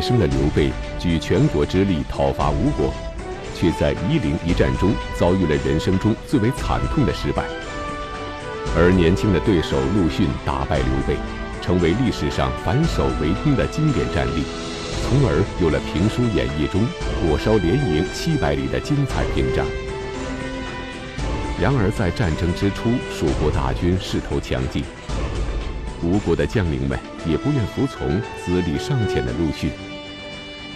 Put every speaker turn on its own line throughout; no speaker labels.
一生的刘备举全国之力讨伐吴国，却在夷陵一战中遭遇了人生中最为惨痛的失败。而年轻的对手陆逊打败刘备，成为历史上反守为攻的经典战例，从而有了评书演义中火烧连营七百里的精彩篇章。然而，在战争之初，蜀国大军势头强劲，吴国的将领们也不愿服从资历尚浅的陆逊。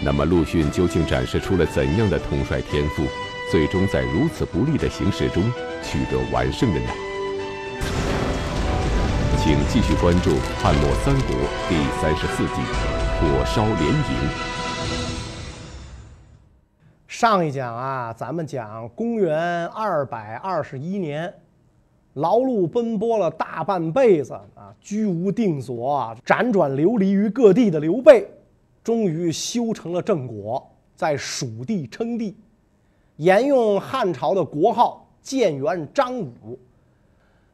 那么，陆逊究竟展示出了怎样的统帅天赋，最终在如此不利的形势中取得完胜的呢？请继续关注《汉末三国》第三十四集《火烧连营》。
上一讲啊，咱们讲公元二百二十一年，劳碌奔波了大半辈子啊，居无定所，辗转流离于各地的刘备，终于修成了正果，在蜀地称帝，沿用汉朝的国号建元张武。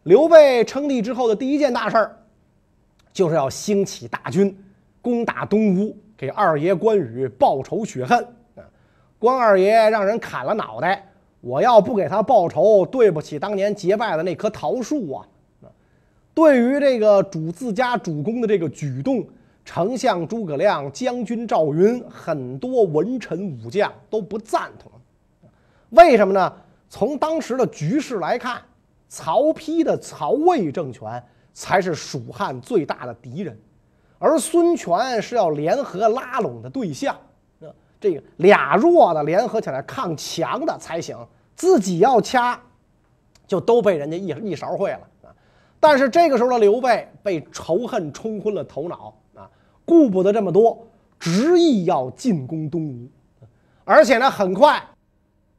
刘备称帝之后的第一件大事儿，就是要兴起大军攻打东吴，给二爷关羽报仇雪恨。关二爷让人砍了脑袋，我要不给他报仇，对不起当年结拜的那棵桃树啊！对于这个主自家主公的这个举动，丞相诸葛亮、将军赵云，很多文臣武将都不赞同。为什么呢？从当时的局势来看，曹丕的曹魏政权才是蜀汉最大的敌人，而孙权是要联合拉拢的对象。这个俩弱的联合起来抗强的才行，自己要掐，就都被人家一一勺烩了啊！但是这个时候的刘备被仇恨冲昏了头脑，顾不得这么多，执意要进攻东吴，而且呢，很快，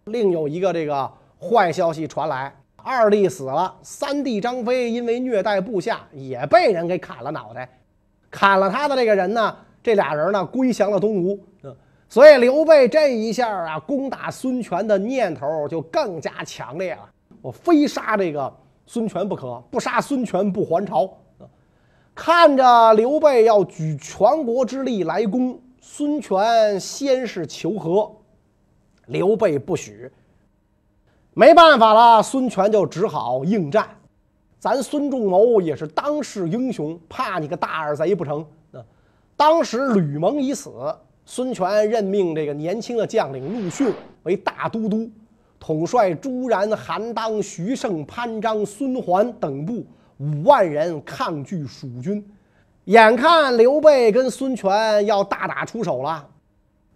另有一个这个坏消息传来：二弟死了，三弟张飞因为虐待部下也被人给砍了脑袋，砍了他的这个人呢，这俩人呢归降了东吴。所以刘备这一下啊，攻打孙权的念头就更加强烈了。我非杀这个孙权不可，不杀孙权不还朝。看着刘备要举全国之力来攻孙权，先是求和，刘备不许。没办法了，孙权就只好应战。咱孙仲谋也是当世英雄，怕你个大耳贼不成？当时吕蒙已死。孙权任命这个年轻的将领陆逊为大都督，统帅朱然、韩当、徐盛、潘璋、孙桓等部五万人抗拒蜀军。眼看刘备跟孙权要大打出手了，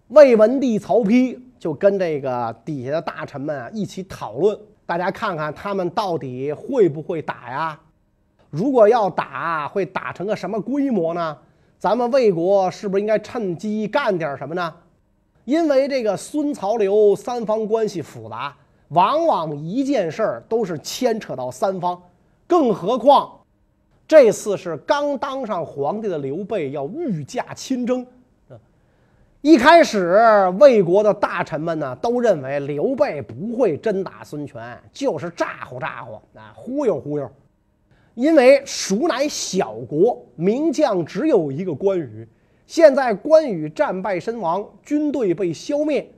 魏文帝曹丕就跟这个底下的大臣们啊一起讨论，大家看看他们到底会不会打呀？如果要打，会打成个什么规模呢？咱们魏国是不是应该趁机干点什么呢？因为这个孙曹刘三方关系复杂，往往一件事儿都是牵扯到三方，更何况这次是刚当上皇帝的刘备要御驾亲征。一开始魏国的大臣们呢都认为刘备不会真打孙权，就是咋呼咋呼啊，忽悠忽悠。因为蜀乃小国，名将只有一个关羽。现在关羽战败身亡，军队被消灭，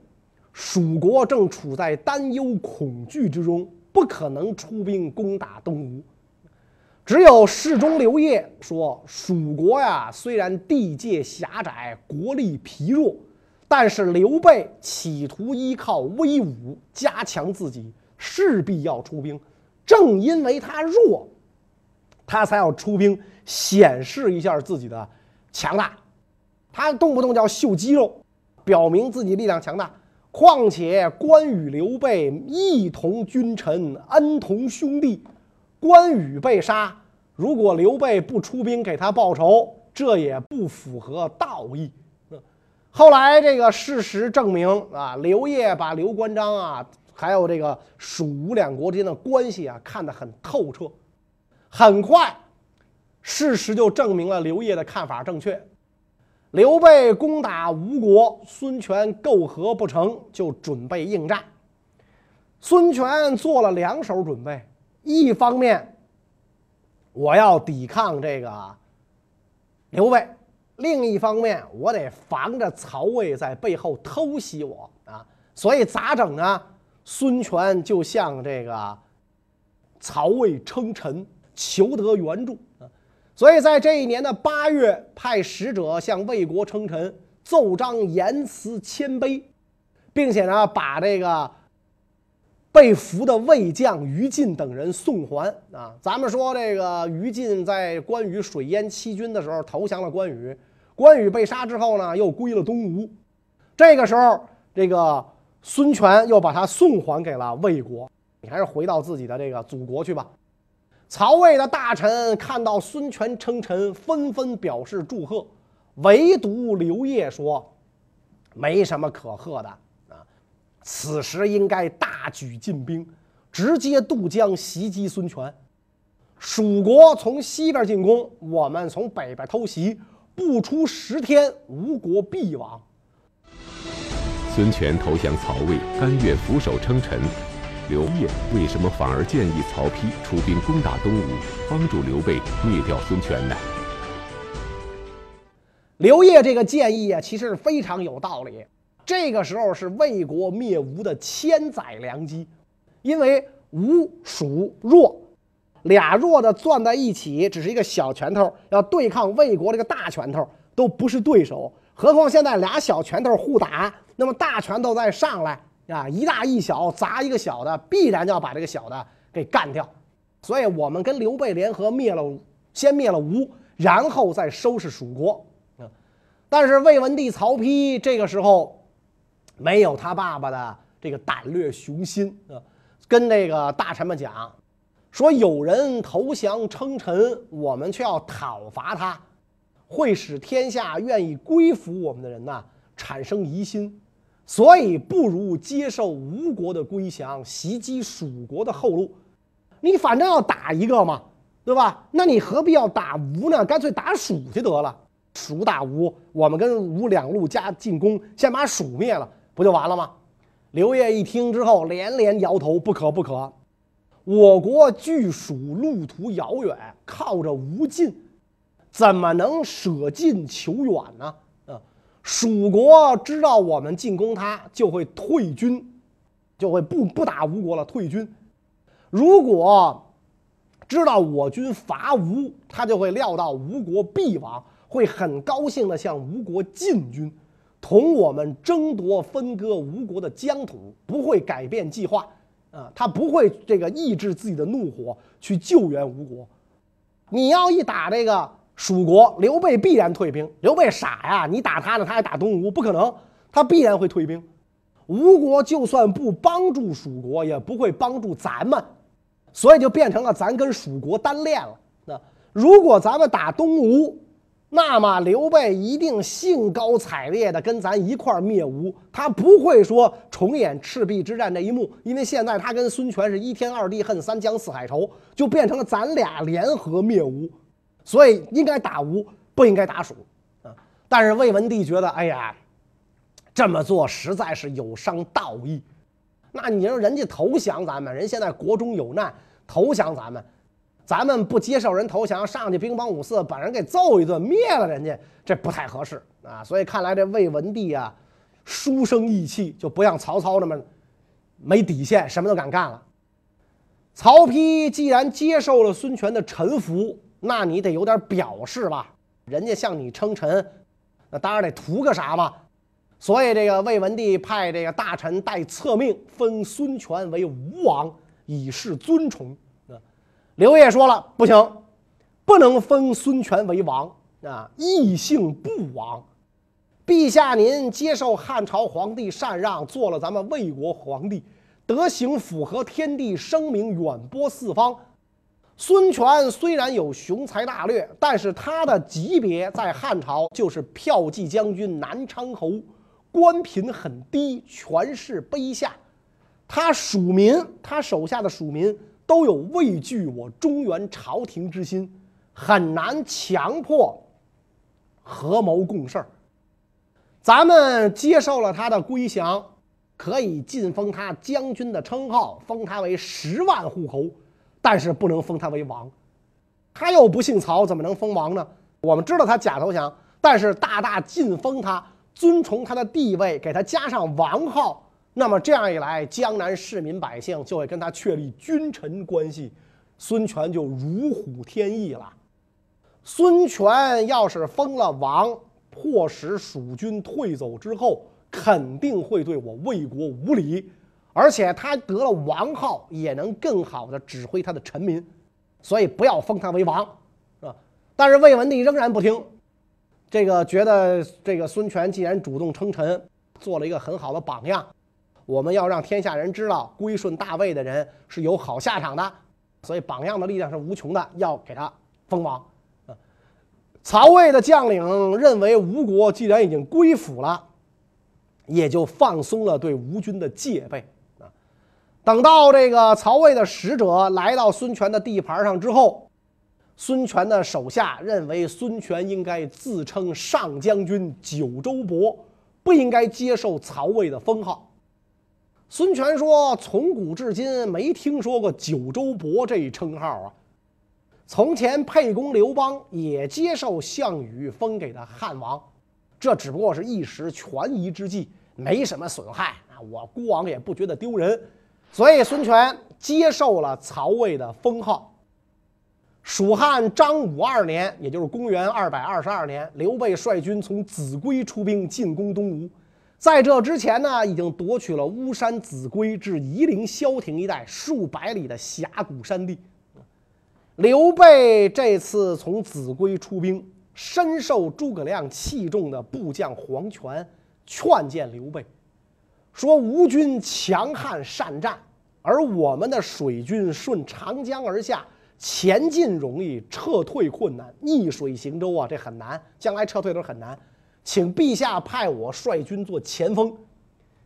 蜀国正处在担忧恐惧之中，不可能出兵攻打东吴。只有侍中刘烨说：“蜀国呀，虽然地界狭窄，国力疲弱，但是刘备企图依靠威武加强自己，势必要出兵。正因为他弱。”他才要出兵显示一下自己的强大，他动不动就要秀肌肉，表明自己力量强大。况且关羽、刘备一同君臣，恩同兄弟，关羽被杀，如果刘备不出兵给他报仇，这也不符合道义。后来这个事实证明啊，刘烨把刘关张啊，还有这个蜀吴两国之间的关系啊，看得很透彻。很快，事实就证明了刘烨的看法正确。刘备攻打吴国，孙权媾和不成就准备应战。孙权做了两手准备：一方面，我要抵抗这个刘备；另一方面，我得防着曹魏在背后偷袭我啊，所以咋整呢？孙权就向这个曹魏称臣，求得援助啊。所以在这一年的八月，派使者向魏国称臣，奏章言辞谦卑，并且呢，把这个被俘的魏将于禁等人送还啊。咱们说这个于禁在关羽水淹七军的时候投降了关羽。关羽被杀之后呢，又归了东吴。这个时候，这个孙权又把他送还给了魏国。你还是回到自己的这个祖国去吧。曹魏的大臣看到孙权称臣，纷纷表示祝贺，唯独刘烨说：“没什么可贺的，此时应该大举进兵，直接渡江袭击孙权。蜀国从西边进攻，我们从北边偷袭。”不出十天，吴国必亡。
孙权投降曹魏，甘愿俯首称臣。刘烨为什么反而建议曹丕出兵攻打东吴，帮助刘备灭掉孙权呢？
刘烨这个建议啊，其实非常有道理。这个时候是魏国灭吴的千载良机，因为吴蜀弱。俩弱的攥在一起，只是一个小拳头，要对抗魏国这个大拳头都不是对手。何况现在俩小拳头互打，那么大拳头再上来啊，一大一小砸一个小的，必然要把这个小的给干掉。所以我们跟刘备联合灭了，先灭了吴，然后再收拾蜀国。啊，但是魏文帝曹丕这个时候没有他爸爸的这个胆略雄心啊，跟这个大臣们讲。说有人投降称臣，我们却要讨伐他，会使天下愿意归服我们的人呐产生疑心，所以不如接受吴国的归降，袭击蜀国的后路。你反正要打一个嘛，对吧？那你何必要打吴呢？干脆打蜀去得了。蜀打吴，我们跟吴两路加进攻，先把蜀灭了，不就完了吗？刘烨一听之后，连连摇头：“不可，不可。”我国距蜀路途遥远，靠着吴近，怎么能舍近求远呢？啊，蜀国知道我们进攻他，就会退军，就会不不打吴国了，退军。如果知道我军伐吴，他就会料到吴国必亡，会很高兴的向吴国进军，同我们争夺分割吴国的疆土，不会改变计划。啊，他不会这个抑制自己的怒火去救援吴国。你要一打这个蜀国，刘备必然退兵。刘备傻呀，你打他呢，他还打东吴，不可能，他必然会退兵。吴国就算不帮助蜀国，也不会帮助咱们，所以就变成了咱跟蜀国单练了。那如果咱们打东吴，那么刘备一定兴高采烈的跟咱一块灭吴，他不会说重演赤壁之战这一幕，因为现在他跟孙权是一天二地恨，三江四海仇，就变成了咱俩联合灭吴，所以应该打吴，不应该打蜀啊。但是魏文帝觉得，哎呀，这么做实在是有伤道义。那你说人家投降咱们，人现在国中有难，投降咱们。咱们不接受人投降，上去兵帮五四把人给揍一顿，灭了人家，这不太合适啊！所以看来这魏文帝啊，书生意气，就不像曹操那么没底线，什么都敢干了。曹丕既然接受了孙权的臣服，那你得有点表示吧？人家向你称臣，那当然得图个啥嘛。所以这个魏文帝派这个大臣带册命，封孙权为吴王，以示尊崇。刘烨说了：“不行，不能封孙权为王啊！异姓不王。陛下您接受汉朝皇帝禅让，做了咱们魏国皇帝，德行符合天地，声名远播四方。孙权虽然有雄才大略，但是他的级别在汉朝就是骠骑将军、南昌侯，官品很低，权势卑下。他属民，他手下的属民。”都有畏惧我中原朝廷之心，很难强迫合谋共事儿。咱们接受了他的归降，可以晋封他将军的称号，封他为十万户侯，但是不能封他为王。他又不姓曹，怎么能封王呢？我们知道他假投降，但是大大晋封他，尊崇他的地位，给他加上王号，那么这样一来，江南市民百姓就会跟他确立君臣关系，孙权就如虎添翼了。孙权要是封了王，迫使蜀军退走之后，肯定会对我魏国无礼，而且他得了王号，也能更好的指挥他的臣民，所以不要封他为王，啊！但是魏文帝仍然不听，这个觉得这个孙权既然主动称臣，做了一个很好的榜样，我们要让天下人知道，归顺大魏的人是有好下场的，所以榜样的力量是无穷的，要给他封王。曹魏的将领认为吴国既然已经归附了，也就放松了对吴军的戒备啊。等到这个曹魏的使者来到孙权的地盘上之后，孙权的手下认为孙权应该自称上将军九州伯，不应该接受曹魏的封号。孙权说：“从古至今没听说过九州伯这一称号啊。”从前，沛公刘邦也接受项羽封给的汉王，这只不过是一时权宜之计，没什么损害啊。我孤王也不觉得丢人，所以孙权接受了曹魏的封号。蜀汉章武二年，也就是公元二百二十二年，刘备率军从秭归出兵进攻东吴，在这之前呢，已经夺取了巫山、秭归至夷陵、萧亭一带数百里的峡谷山地。刘备这次从秭归出兵，深受诸葛亮器重的部将黄权劝谏刘备，说：“吴军强悍善战，而我们的水军顺长江而下，前进容易，撤退困难。逆水行舟啊，这很难，将来撤退都很难。请陛下派我率军做前锋，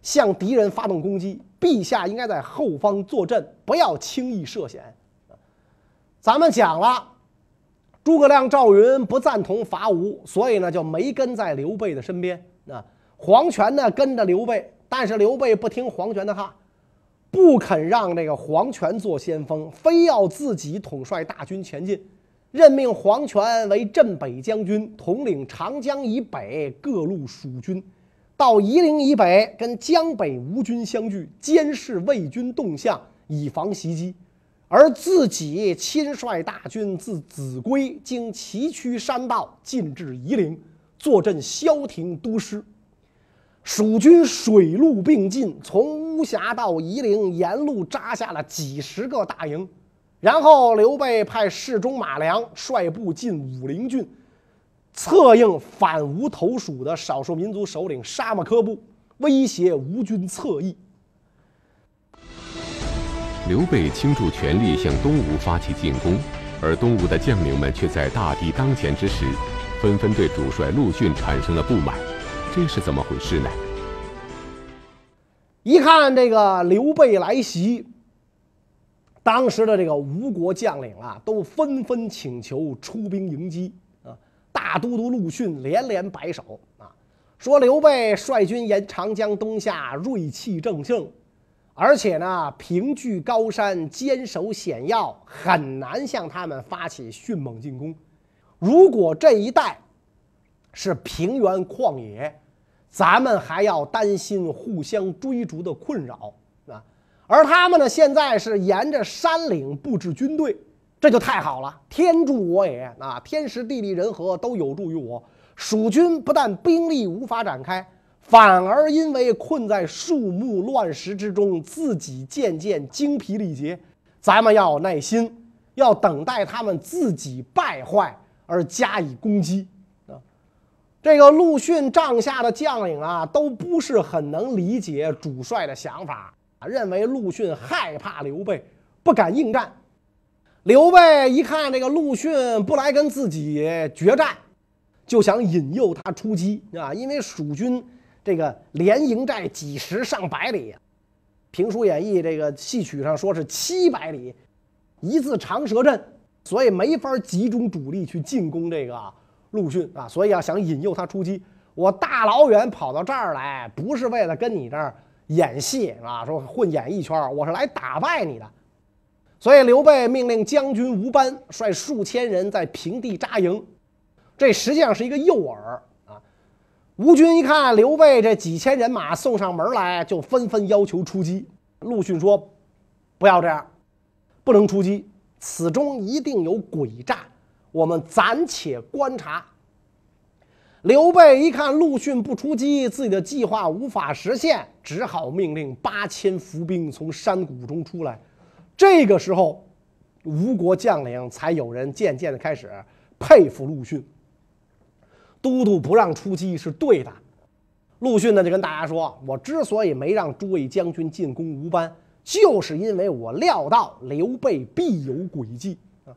向敌人发动攻击。陛下应该在后方坐镇，不要轻易涉险。”咱们讲了，诸葛亮、赵云不赞同伐吴，所以呢就没跟在刘备的身边。啊，黄权呢跟着刘备，但是刘备不听黄权的话，不肯让这个黄权做先锋，非要自己统帅大军前进，任命黄权为镇北将军，统领长江以北各路蜀军，到夷陵以北跟江北吴军相聚，监视魏军动向，以防袭击。而自己亲率大军自秭归，经崎岖山道进至夷陵，坐镇萧亭都师。蜀军水陆并进，从巫峡到夷陵，沿路扎下了几十个大营。然后刘备派侍中马良率部进武陵郡，策应反吴投蜀的少数民族首领沙马科部，威胁吴军侧翼。
刘备倾注全力向东吴发起进攻，而东吴的将领们却在大敌当前之时，纷纷对主帅陆逊产生了不满，这是怎么回事呢？
一看这个刘备来袭，当时的这个吴国将领啊，都纷纷请求出兵迎击啊。大都督陆逊连连摆手啊，说刘备率军沿长江东下，锐气正盛。而且呢，凭据高山，坚守险要，很难向他们发起迅猛进攻。如果这一带是平原旷野，咱们还要担心互相追逐的困扰。而他们呢，现在是沿着山岭布置军队，这就太好了，天助我也啊！天时地利人和都有助于我，蜀军不但兵力无法展开。反而因为困在树木乱石之中，自己渐渐精疲力竭。咱们要有耐心，要等待他们自己败坏而加以攻击啊！这个陆逊帐下的将领啊，都不是很能理解主帅的想法，认为陆逊害怕刘备，不敢应战。刘备一看这个陆逊不来跟自己决战，就想引诱他出击啊，因为蜀军。这个连营寨几十上百里，评书演义这个戏曲上说是七百里，一字长蛇阵，所以没法集中主力去进攻这个陆逊啊，所以啊想引诱他出击，我大老远跑到这儿来，不是为了跟你这儿演戏啊，说混演艺圈，我是来打败你的。所以刘备命令将军吴班率数千人在平地扎营。这实际上是一个诱饵啊。吴军一看刘备这几千人马送上门来，就纷纷要求出击。陆逊说：“不要这样，不能出击，此中一定有诡诈，我们暂且观察。”刘备一看陆逊不出击，自己的计划无法实现，只好命令八千伏兵从山谷中出来。这个时候，吴国将领才有人渐渐的开始佩服陆逊。都督不让出击是对的。陆逊呢就跟大家说：“我之所以没让诸位将军进攻吴班，就是因为我料到刘备必有诡计啊。”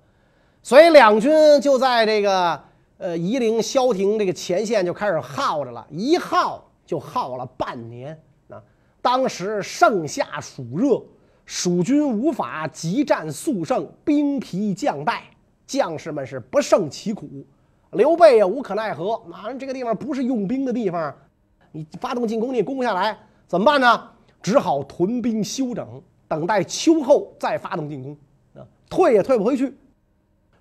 所以两军就在这个。呃，夷陵、萧亭这个前线就开始耗着了，一耗就耗了半年啊！当时盛夏暑热，蜀军无法急战速胜，兵疲将败，将士们是不胜其苦。刘备也无可奈何，马上这个地方不是用兵的地方，你发动进攻你攻不下来，怎么办呢？只好屯兵休整，等待秋后再发动进攻啊！退也退不回去。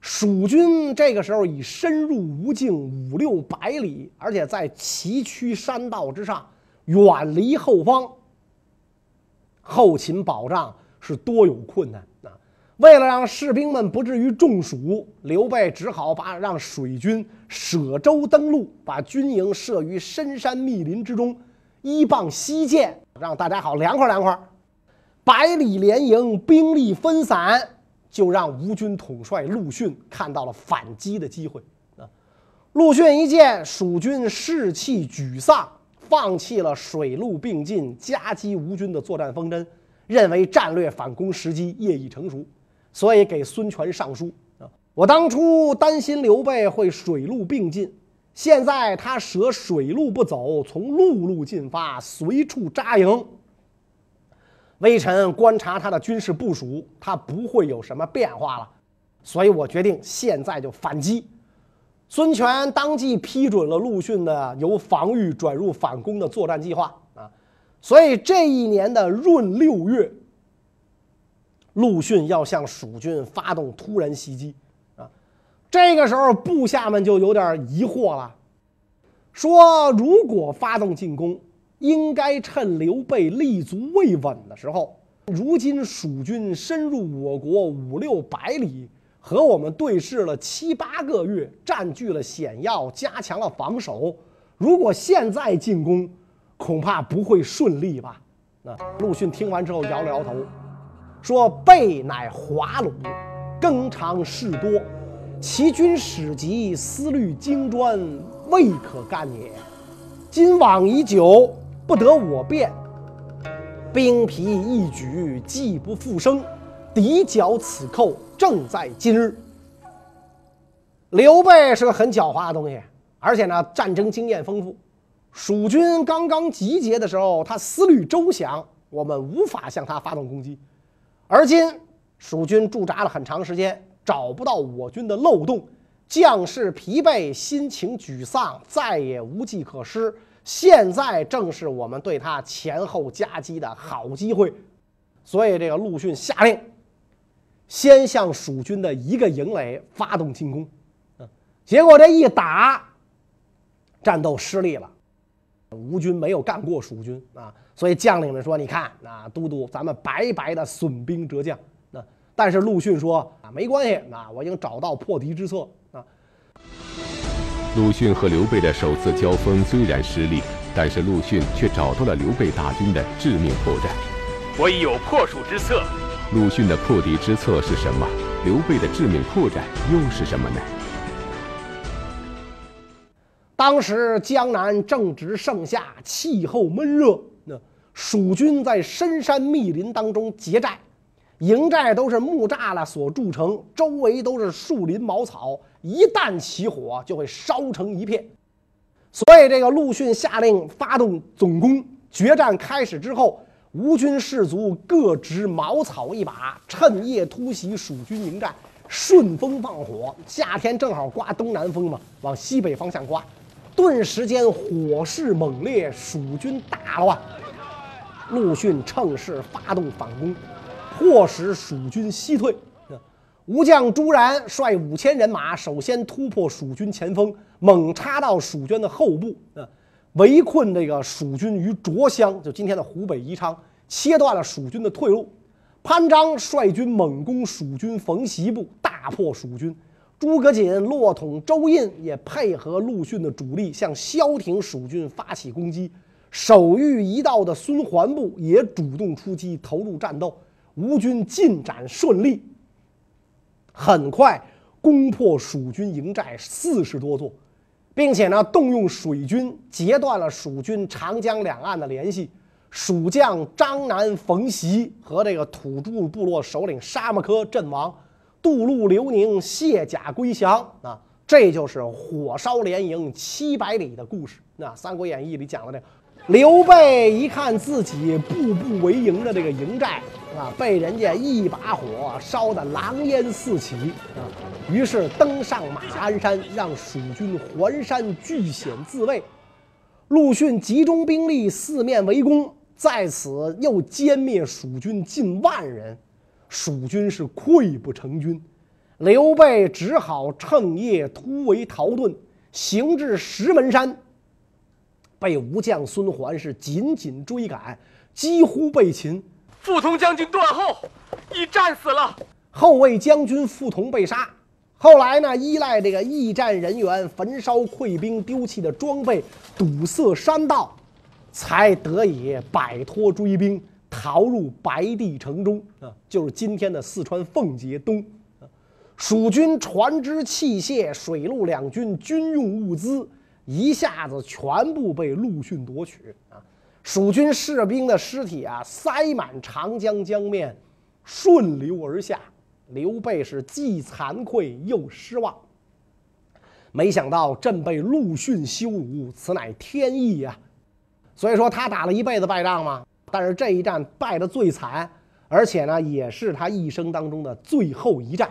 蜀军这个时候已深入吴境五六百里，而且在崎岖山道之上，远离后方。后勤保障是多有困难啊！为了让士兵们不至于中暑，刘备只好把让水军舍舟登陆，把军营设于深山密林之中，依傍西涧，让大家好凉快凉快。百里连营，兵力分散。就让吴军统帅陆逊看到了反击的机会啊！陆逊一见蜀军士气沮丧，放弃了水陆并进夹击吴军的作战方针，认为战略反攻时机业已成熟，所以给孙权上书啊！我当初担心刘备会水陆并进，现在他舍水陆不走，从陆路进发，随处扎营。微臣观察他的军事部署，他不会有什么变化了，所以我决定现在就反击。孙权当即批准了陆逊的由防御转入反攻的作战计划啊，所以这一年的闰六月，陆逊要向蜀军发动突然袭击啊。这个时候，部下们就有点疑惑了，说如果发动进攻。应该趁刘备立足未稳的时候。如今蜀军深入我国五六百里，和我们对视了七八个月，占据了险要，加强了防守。如果现在进攻，恐怕不会顺利吧？那陆逊听完之后摇了摇头，说：“备乃华鲁，耕长事多，其军史籍，思虑精专，未可干也。今往已久。”不得我变，兵疲一举，计不复生。敌剿此寇，正在今日。刘备是个很狡猾的东西，而且呢，战争经验丰富。蜀军刚刚集结的时候，他思虑周详，我们无法向他发动攻击。而今蜀军驻扎了很长时间，找不到我军的漏洞，将士疲惫，心情沮丧，再也无计可施。现在正是我们对他前后夹击的好机会，所以这个陆逊下令，先向蜀军的一个营垒发动进攻，嗯，结果这一打，战斗失利了，吴军没有干过蜀军啊，所以将领们说：“你看，啊，都督，咱们白白的损兵折将。”那但是陆逊说：“啊，没关系，啊，我已经找到破敌之策啊。”
陆逊和刘备的首次交锋虽然失利，但是陆逊却找到了刘备大军的致命破绽。
我已有破蜀之策。
陆逊的破敌之策是什么？刘备的致命破绽又是什么呢？
当时江南正值盛夏，气候闷热，那蜀军在深山密林当中结寨。营寨都是木栅栏所筑成，周围都是树林茅草，一旦起火就会烧成一片。所以这个陆逊下令发动总攻。决战开始之后，吴军士卒各执茅草一把，趁夜突袭蜀军营寨，顺风放火。夏天正好刮东南风嘛，往西北方向刮，顿时间火势猛烈，蜀军大乱。陆逊趁势发动反攻。迫使蜀军西退，吴将朱然率五千人马，首先突破蜀军前锋，猛插到蜀军的后部，啊，围困这个蜀军于卓乡，就今天的湖北宜昌，切断了蜀军的退路。潘璋率军猛攻蜀军冯习部，大破蜀军。诸葛瑾、骆统、周胤也配合陆逊的主力，向萧亭蜀军发起攻击。守御一道的孙桓部也主动出击，投入战斗。吴军进展顺利。很快攻破蜀军营寨四十多座，并且呢，动用水军截断了蜀军长江两岸的联系。蜀将张南、冯习和这个土著部落首领沙木柯阵亡，渡路刘宁卸甲归降。啊，这就是火烧连营七百里的故事。那《三国演义》里讲的这。刘备一看自己步步为营的这个营寨啊，被人家一把火烧得狼烟四起啊，于是登上马鞍山，让蜀军环山据险自卫。陆逊集中兵力四面围攻，在此又歼灭蜀军近万人，蜀军是溃不成军。刘备只好趁夜突围逃遁，行至石门山。被吴将孙桓是紧紧追赶，几乎被擒。
傅彤将军断后，已战死了。
后卫将军傅彤被杀。后来呢，依赖这个驿站人员焚烧溃兵丢弃的装备，堵塞山道，才得以摆脱追兵，逃入白帝城中啊，就是今天的四川奉节东。蜀军船只、器械、水陆两军军用物资。一下子全部被陆逊夺取啊！蜀军士兵的尸体啊，塞满长江江面，顺流而下。刘备是既惭愧又失望。没想到朕被陆逊羞辱，此乃天意呀！所以说他打了一辈子败仗嘛，但是这一战败得最惨，而且呢，也是他一生当中的最后一战。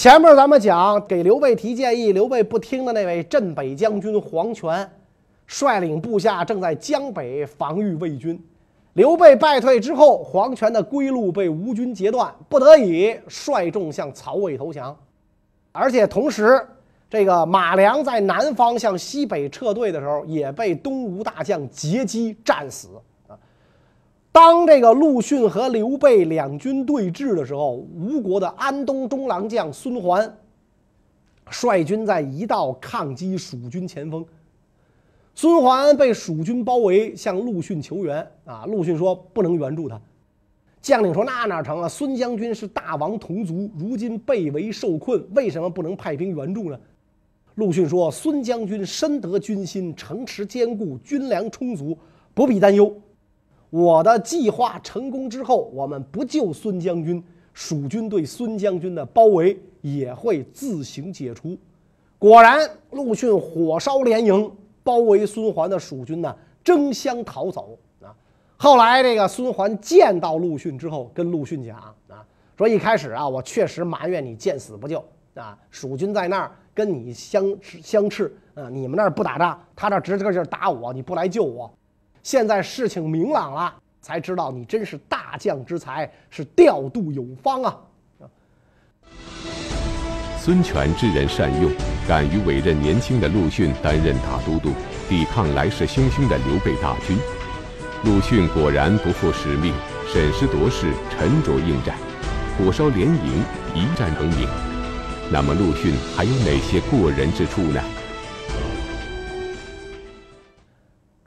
前面咱们讲给刘备提建议，刘备不听的那位镇北将军黄权，率领部下正在江北防御魏军。刘备败退之后，黄权的归路被吴军截断，不得已率众向曹魏投降。而且同时，这个马良在南方向西北撤退的时候，也被东吴大将截击战死。当这个陆逊和刘备两军对峙的时候，吴国的安东中郎将孙桓率军在一道抗击蜀军前锋。孙桓被蜀军包围，向陆逊求援。啊，陆逊说不能援助他。将领说那哪成啊？孙将军是大王同族，如今被围受困，为什么不能派兵援助呢？陆逊说孙将军深得军心，城池坚固，军粮充足，不必担忧。我的计划成功之后，我们不救孙将军，蜀军对孙将军的包围也会自行解除。果然，陆逊火烧连营，包围孙桓的蜀军呢，争相逃走啊。后来，这个孙桓见到陆逊之后，跟陆逊讲啊，说一开始啊，我确实埋怨你见死不救啊，蜀军在那儿跟你相相斥啊，你们那儿不打仗，他这直个劲打我，你不来救我。现在事情明朗了，才知道你真是大将之才，是调度有方啊！
孙权知人善用，敢于委任年轻的陆逊担任大都督，抵抗来势汹汹的刘备大军。陆逊果然不负使命，审时度势，沉着应战，火烧连营，一战成名。那么陆逊还有哪些过人之处呢？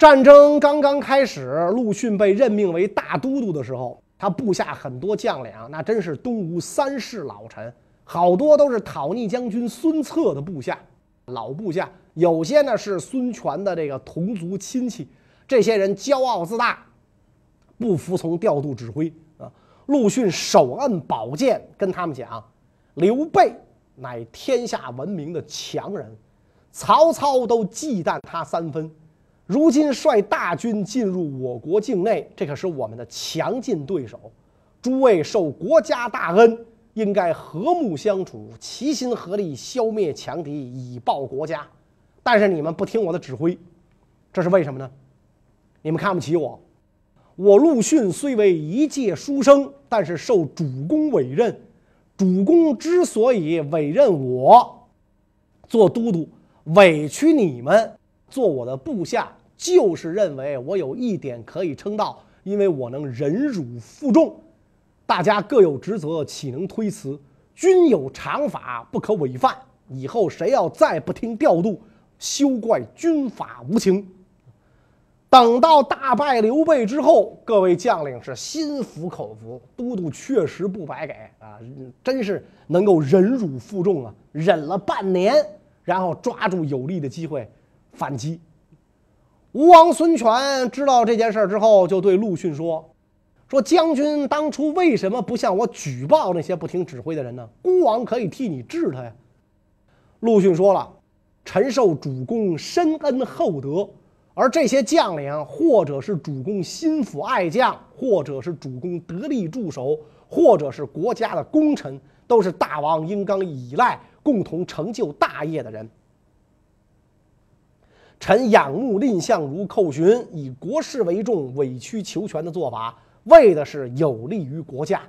战争刚刚开始，陆逊被任命为大都督的时候，他部下很多将领，那真是东吴三世老臣，好多都是讨逆将军孙策的部下，老部下。有些呢是孙权的这个同族亲戚，这些人骄傲自大，不服从调度指挥啊。陆逊手摁宝剑，跟他们讲：“刘备乃天下闻名的强人，曹操都忌惮他三分。”如今率大军进入我国境内，这可是我们的强劲对手。诸位受国家大恩，应该和睦相处，齐心合力消灭强敌，以报国家。但是你们不听我的指挥，这是为什么呢？你们看不起我。我陆逊虽为一介书生，但是受主公委任，主公之所以委任我做都督，委屈你们做我的部下，就是认为我有一点可以称道，因为我能忍辱负重。大家各有职责，岂能推辞？君有常法，不可违犯。以后谁要再不听调度，休怪军法无情。等到大败刘备之后，各位将领是心服口服，都督确实不白给啊，真是能够忍辱负重啊，忍了半年，然后抓住有利的机会反击。吴王孙权知道这件事之后，就对陆逊说：“说将军当初为什么不向我举报那些不听指挥的人呢？孤王可以替你治他呀。”陆逊说了：“臣受主公深恩厚德。”而这些将领，或者是主公心腹爱将，或者是主公得力助手，或者是国家的功臣，都是大王应当依赖，共同成就大业的人。臣仰慕蔺相如寇荀以国事为重、委曲求全的做法，为的是有利于国家。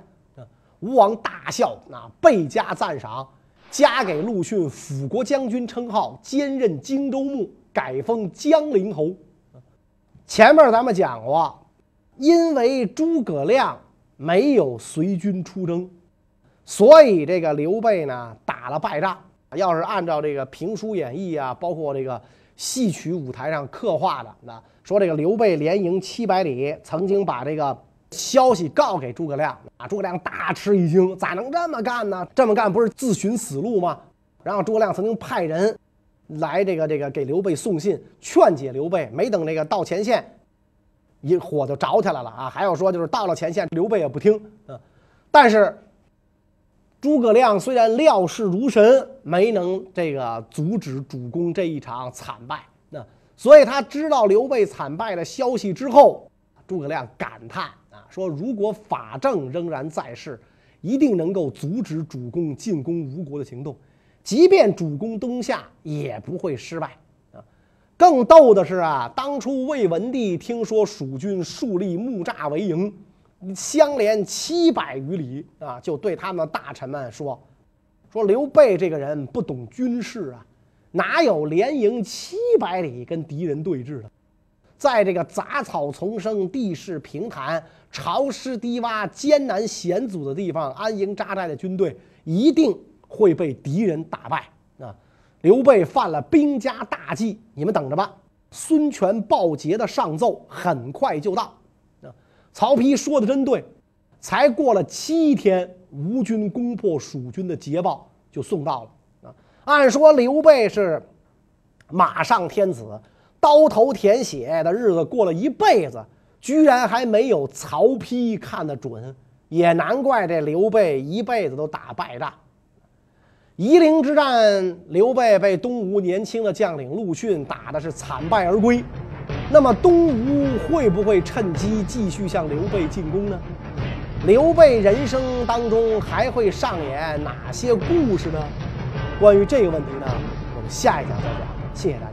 吴王大笑，那倍加赞赏，加给陆逊辅国将军称号，兼任荆州牧。改封江陵侯。前面咱们讲过，因为诸葛亮没有随军出征，所以这个刘备呢打了败仗。要是按照这个评书演义啊，包括这个戏曲舞台上刻画的，那说这个刘备连营七百里，曾经把这个消息告给诸葛亮啊，诸葛亮大吃一惊，咋能这么干呢？这么干不是自寻死路吗？然后诸葛亮曾经派人。来，这个这个给刘备送信，劝解刘备。没等这个到前线，一火就着起来了啊！还要说，就是到了前线，刘备也不听。嗯，但是诸葛亮虽然料事如神，没能这个阻止主公这一场惨败。那所以他知道刘备惨败的消息之后，诸葛亮感叹啊，说如果法正仍然在世，一定能够阻止主公进攻吴国的行动。即便主公东下，也不会失败啊！更逗的是啊，当初魏文帝听说蜀军树立木栅为营，相连七百余里啊，就对他们大臣们说：“说刘备这个人不懂军事啊，哪有连营七百里跟敌人对峙的？在这个杂草丛生、地势平坦、潮湿低洼、艰难险阻的地方安营扎寨的军队，一定。”会被敌人打败啊！刘备犯了兵家大忌，你们等着吧。孙权报捷的上奏很快就到！曹丕说的真对，才过了七天，吴军攻破蜀军的捷报就送到了啊！按说刘备是马上天子，刀头舔血的日子过了一辈子，居然还没有曹丕看得准，也难怪这刘备一辈子都打败仗。夷陵之战，刘备被东吴年轻的将领陆逊打的是惨败而归。那么东吴会不会趁机继续向刘备进攻呢？刘备人生当中还会上演哪些故事呢？关于这个问题呢，我们下一讲再讲。谢谢大家。